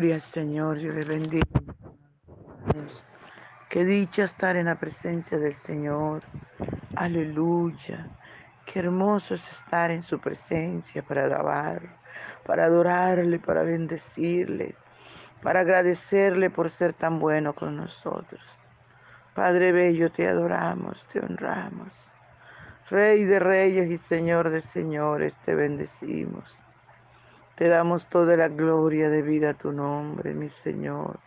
Gloria al Señor, yo le bendigo. Qué dicha estar en la presencia del Señor. Aleluya. Qué hermoso es estar en su presencia para alabar, para adorarle, para bendecirle, para agradecerle por ser tan bueno con nosotros. Padre Bello, te adoramos, te honramos. Rey de reyes y Señor de señores, te bendecimos. Te damos toda la gloria de vida a tu nombre, mi Señor.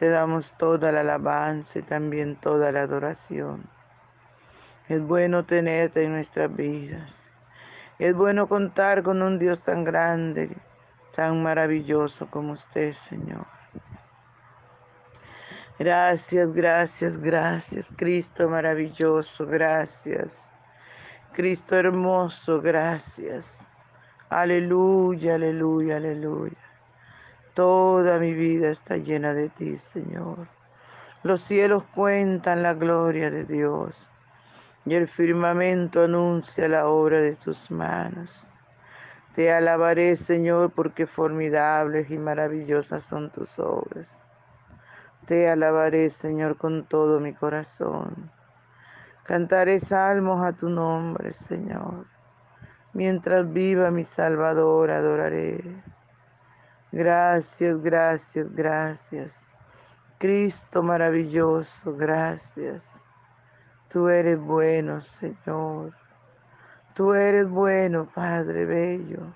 Te damos toda la alabanza y también toda la adoración. Es bueno tenerte en nuestras vidas. Es bueno contar con un Dios tan grande, tan maravilloso como usted, Señor. Gracias, gracias, gracias, Cristo maravilloso, gracias. Cristo hermoso, gracias. Aleluya, aleluya, aleluya. Toda mi vida está llena de ti, Señor. Los cielos cuentan la gloria de Dios y el firmamento anuncia la obra de tus manos. Te alabaré, Señor, porque formidables y maravillosas son tus obras. Te alabaré, Señor, con todo mi corazón. Cantaré salmos a tu nombre, Señor. Mientras viva mi Salvador, adoraré. Gracias, gracias, gracias. Cristo maravilloso, gracias. Tú eres bueno, Señor. Tú eres bueno, Padre Bello.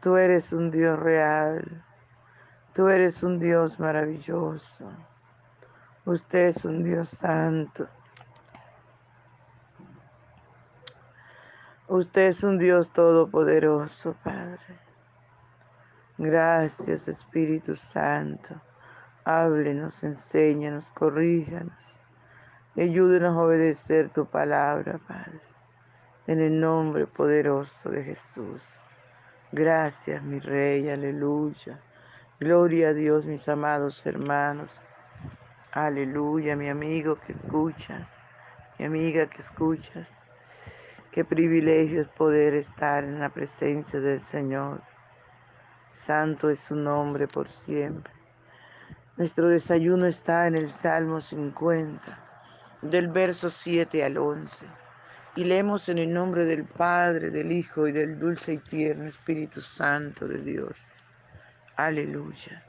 Tú eres un Dios real. Tú eres un Dios maravilloso. Usted es un Dios santo. Usted es un Dios todopoderoso, Padre. Gracias, Espíritu Santo. Háblenos, enséñanos, corríjanos. Ayúdenos a obedecer tu palabra, Padre. En el nombre poderoso de Jesús. Gracias, mi Rey, aleluya. Gloria a Dios, mis amados hermanos. Aleluya, mi amigo que escuchas, mi amiga que escuchas. Qué privilegio es poder estar en la presencia del Señor. Santo es su nombre por siempre. Nuestro desayuno está en el Salmo 50, del verso 7 al 11. Y leemos en el nombre del Padre, del Hijo y del dulce y tierno Espíritu Santo de Dios. Aleluya.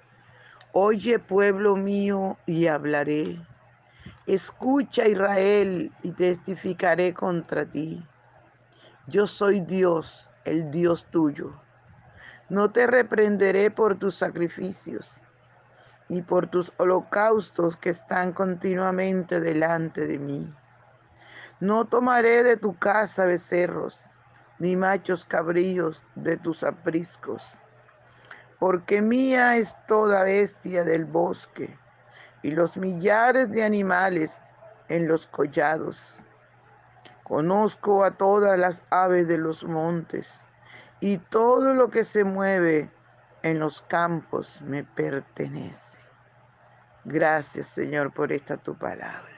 Oye pueblo mío y hablaré. Escucha Israel y testificaré contra ti. Yo soy Dios, el Dios tuyo. No te reprenderé por tus sacrificios, ni por tus holocaustos que están continuamente delante de mí. No tomaré de tu casa becerros, ni machos cabrillos de tus apriscos, porque mía es toda bestia del bosque y los millares de animales en los collados Conozco a todas las aves de los montes y todo lo que se mueve en los campos me pertenece. Gracias, Señor, por esta tu palabra.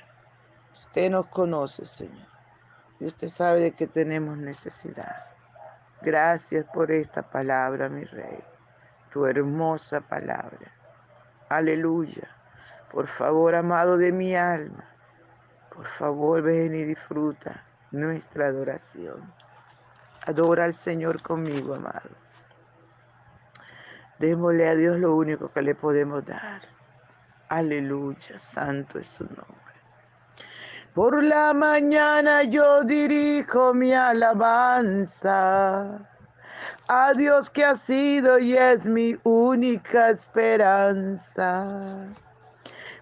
Usted nos conoce, Señor, y usted sabe de que tenemos necesidad. Gracias por esta palabra, mi Rey, tu hermosa palabra. Aleluya. Por favor, amado de mi alma, por favor, ven y disfruta nuestra adoración. Adora al Señor conmigo, amado. Démosle a Dios lo único que le podemos dar. Aleluya, santo es su nombre. Por la mañana yo dirijo mi alabanza a Dios que ha sido y es mi única esperanza.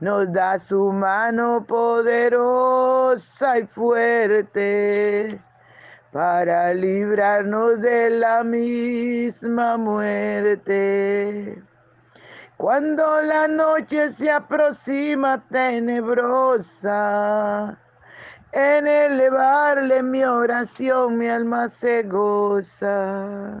nos da su mano poderosa y fuerte para librarnos de la misma muerte. Cuando la noche se aproxima tenebrosa En elevarle mi oración, mi alma se goza.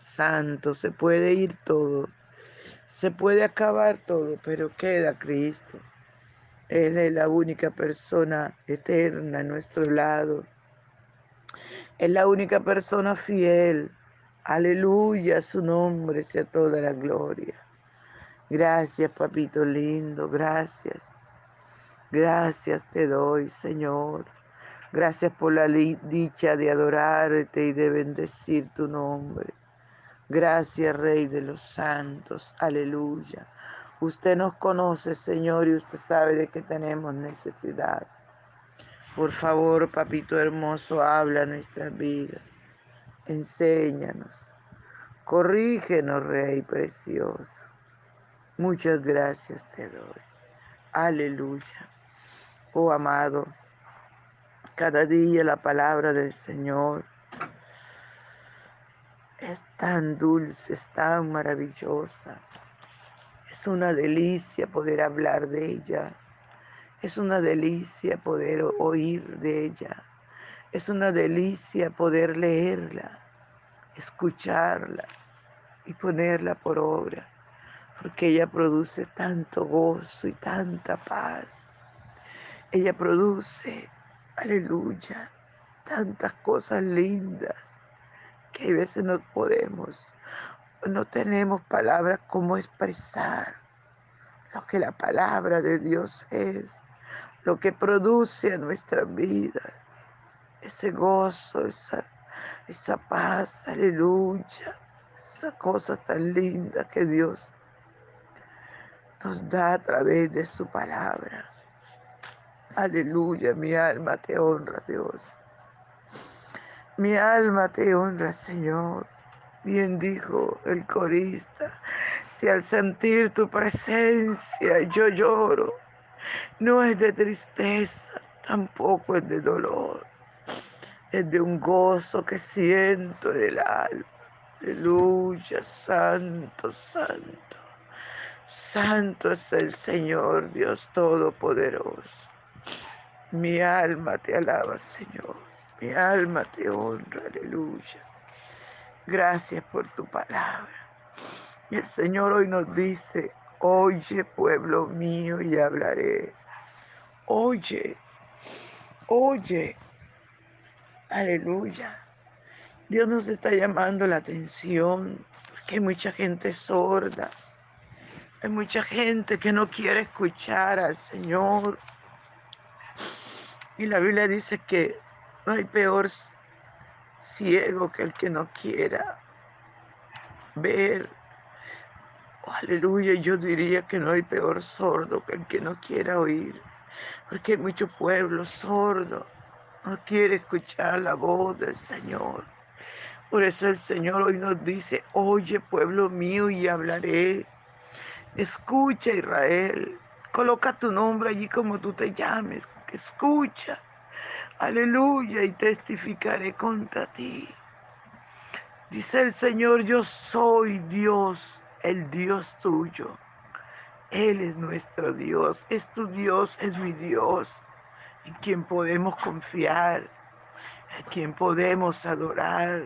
Santo, se puede ir todo, se puede acabar todo, pero queda Cristo. Él es la única persona eterna a nuestro lado. Es la única persona fiel. Aleluya, su nombre sea toda la gloria. Gracias, papito lindo, gracias. Gracias te doy, Señor. Gracias por la dicha de adorarte y de bendecir tu nombre. Gracias, Rey de los Santos. Aleluya. Usted nos conoce, Señor, y usted sabe de que tenemos necesidad. Por favor, papito hermoso, habla nuestras vidas. Enséñanos. Corrígenos, Rey precioso. Muchas gracias te doy. Aleluya. Oh amado, cada día la palabra del Señor es tan dulce, es tan maravillosa. Es una delicia poder hablar de ella. Es una delicia poder oír de ella. Es una delicia poder leerla, escucharla y ponerla por obra, porque ella produce tanto gozo y tanta paz. Ella produce, aleluya, tantas cosas lindas que a veces no podemos, no tenemos palabras como expresar lo que la palabra de Dios es, lo que produce a nuestra vida, ese gozo, esa, esa paz, aleluya, esa cosa tan linda que Dios nos da a través de su palabra. Aleluya, mi alma te honra, Dios. Mi alma te honra, Señor. Bien dijo el corista, si al sentir tu presencia yo lloro, no es de tristeza, tampoco es de dolor, es de un gozo que siento en el alma. Aleluya, santo, santo. Santo es el Señor Dios Todopoderoso. Mi alma te alaba, Señor. Mi alma te honra, aleluya. Gracias por tu palabra. Y el Señor hoy nos dice, oye pueblo mío y hablaré. Oye, oye. Aleluya. Dios nos está llamando la atención porque hay mucha gente sorda. Hay mucha gente que no quiere escuchar al Señor. Y la Biblia dice que no hay peor ciego que el que no quiera ver. aleluya, yo diría que no hay peor sordo que el que no quiera oír. Porque hay mucho pueblo sordo, no quiere escuchar la voz del Señor. Por eso el Señor hoy nos dice, oye pueblo mío y hablaré. Escucha Israel, coloca tu nombre allí como tú te llames, escucha. Aleluya, y testificaré contra ti. Dice el Señor, yo soy Dios, el Dios tuyo. Él es nuestro Dios, es tu Dios, es mi Dios, en quien podemos confiar, en quien podemos adorar.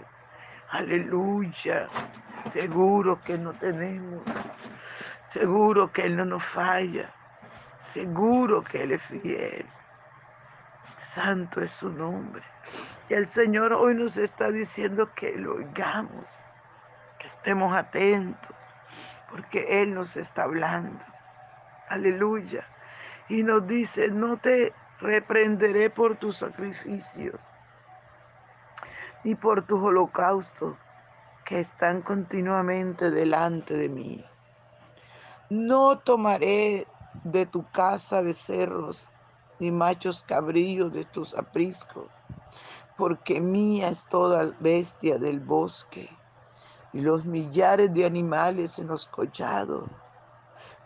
Aleluya, seguro que no tenemos, seguro que Él no nos falla, seguro que Él es fiel. Santo es su nombre. Y el Señor hoy nos está diciendo que lo oigamos, que estemos atentos, porque Él nos está hablando. Aleluya. Y nos dice, no te reprenderé por tus sacrificios, ni por tus holocaustos que están continuamente delante de mí. No tomaré de tu casa becerros ni machos cabríos de tus apriscos, porque mía es toda bestia del bosque y los millares de animales en los collados.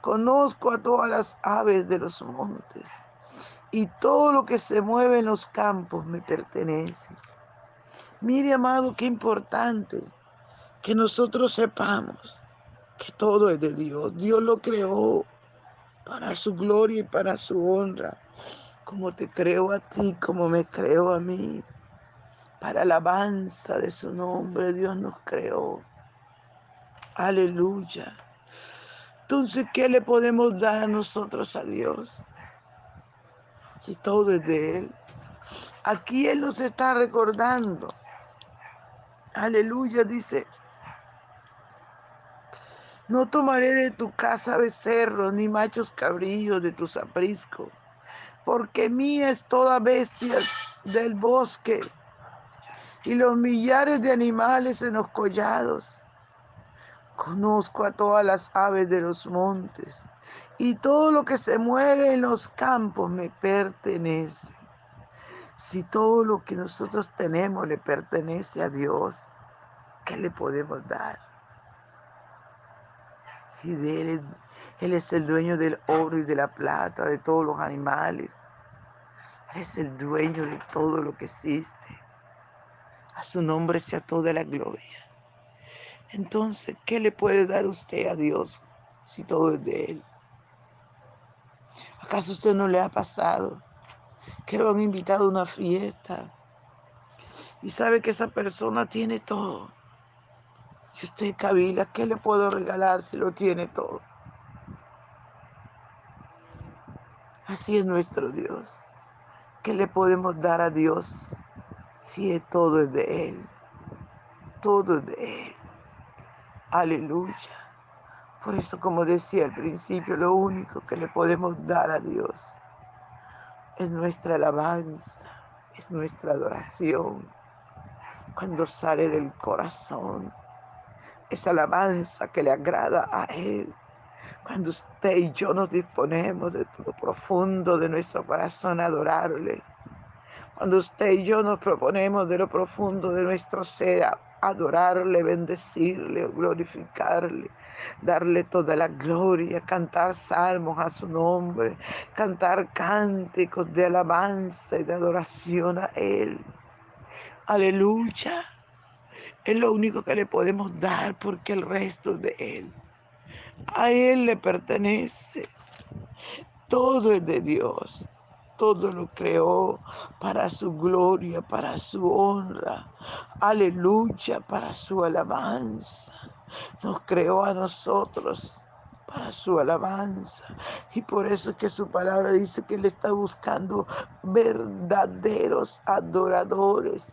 Conozco a todas las aves de los montes y todo lo que se mueve en los campos me pertenece. Mire, amado, qué importante que nosotros sepamos que todo es de Dios. Dios lo creó para su gloria y para su honra, como te creo a ti, como me creo a mí. Para alabanza de su nombre, Dios nos creó. Aleluya. Entonces, ¿qué le podemos dar a nosotros a Dios? Si todo es de Él. Aquí Él nos está recordando. Aleluya, dice, no tomaré de tu casa becerros ni machos cabrillos de tus apriscos, porque mía es toda bestia del bosque y los millares de animales en los collados. Conozco a todas las aves de los montes y todo lo que se mueve en los campos me pertenece. Si todo lo que nosotros tenemos le pertenece a Dios, ¿qué le podemos dar? Si de él, él es el dueño del oro y de la plata, de todos los animales. Él es el dueño de todo lo que existe. A su nombre sea toda la gloria. Entonces, ¿qué le puede dar usted a Dios si todo es de Él? ¿Acaso usted no le ha pasado que lo han invitado a una fiesta y sabe que esa persona tiene todo? Y usted, Kabila, ¿qué le puedo regalar si lo tiene todo? Así es nuestro Dios. ¿Qué le podemos dar a Dios si todo es de Él? Todo es de Él. Aleluya. Por eso, como decía al principio, lo único que le podemos dar a Dios es nuestra alabanza, es nuestra adoración, cuando sale del corazón esa alabanza que le agrada a Él. Cuando usted y yo nos disponemos de lo profundo de nuestro corazón a adorarle. Cuando usted y yo nos proponemos de lo profundo de nuestro ser adorarle, bendecirle, glorificarle, darle toda la gloria, cantar salmos a su nombre, cantar cánticos de alabanza y de adoración a Él. Aleluya. Es lo único que le podemos dar porque el resto es de Él. A Él le pertenece. Todo es de Dios. todo lo creó para su gloria, para su honra. Aleluya, para su alabanza. Nos creó a nosotros para su alabanza. Y por eso es que su palabra dice que Él está buscando verdaderos adoradores,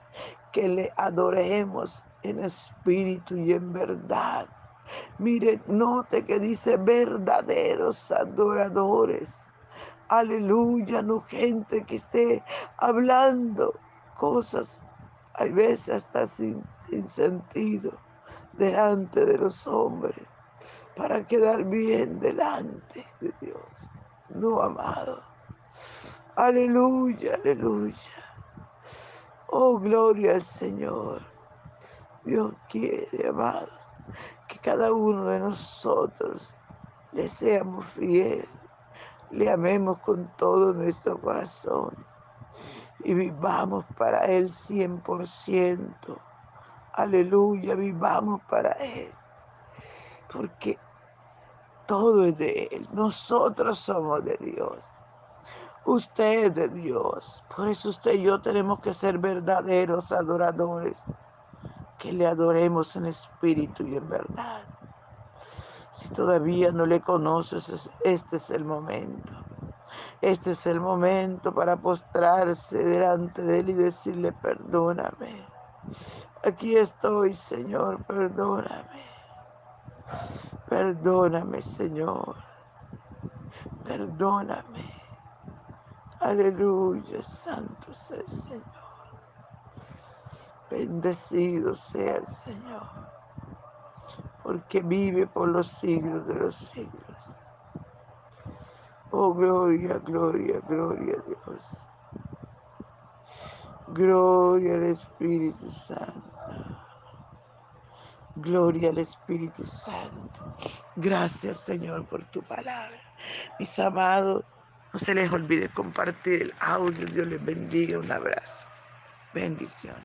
que le adoremos en espíritu y en verdad. Mire, note que dice verdaderos adoradores. Aleluya, no gente que esté hablando cosas, hay veces hasta sin, sentido, delante de los hombres, para quedar bien delante de Dios. No, amado. Aleluya, aleluya. Oh, gloria al Señor. Dios quiere, amados, cada uno de nosotros le seamos fieles le amemos con todo nuestro corazón y vivamos para Él 100%. Aleluya, vivamos para Él. Porque todo es de Él. Nosotros somos de Dios. Usted es de Dios. Por eso usted y yo tenemos que ser verdaderos adoradores. Que le adoremos en espíritu y en verdad. Si todavía no le conoces, este es el momento. Este es el momento para postrarse delante de Él y decirle, perdóname. Aquí estoy, Señor, perdóname. Perdóname, Señor. Perdóname. Aleluya, santo sea el Señor. Bendecido sea el Señor porque vive por los siglos de los siglos. Oh, gloria, gloria, gloria a Dios. Gloria al Espíritu Santo. Gloria al Espíritu Santo. Gracias, Señor, por tu palabra. Mis amados, no se les olvide compartir el audio. Dios les bendiga. Un abrazo. Bendición.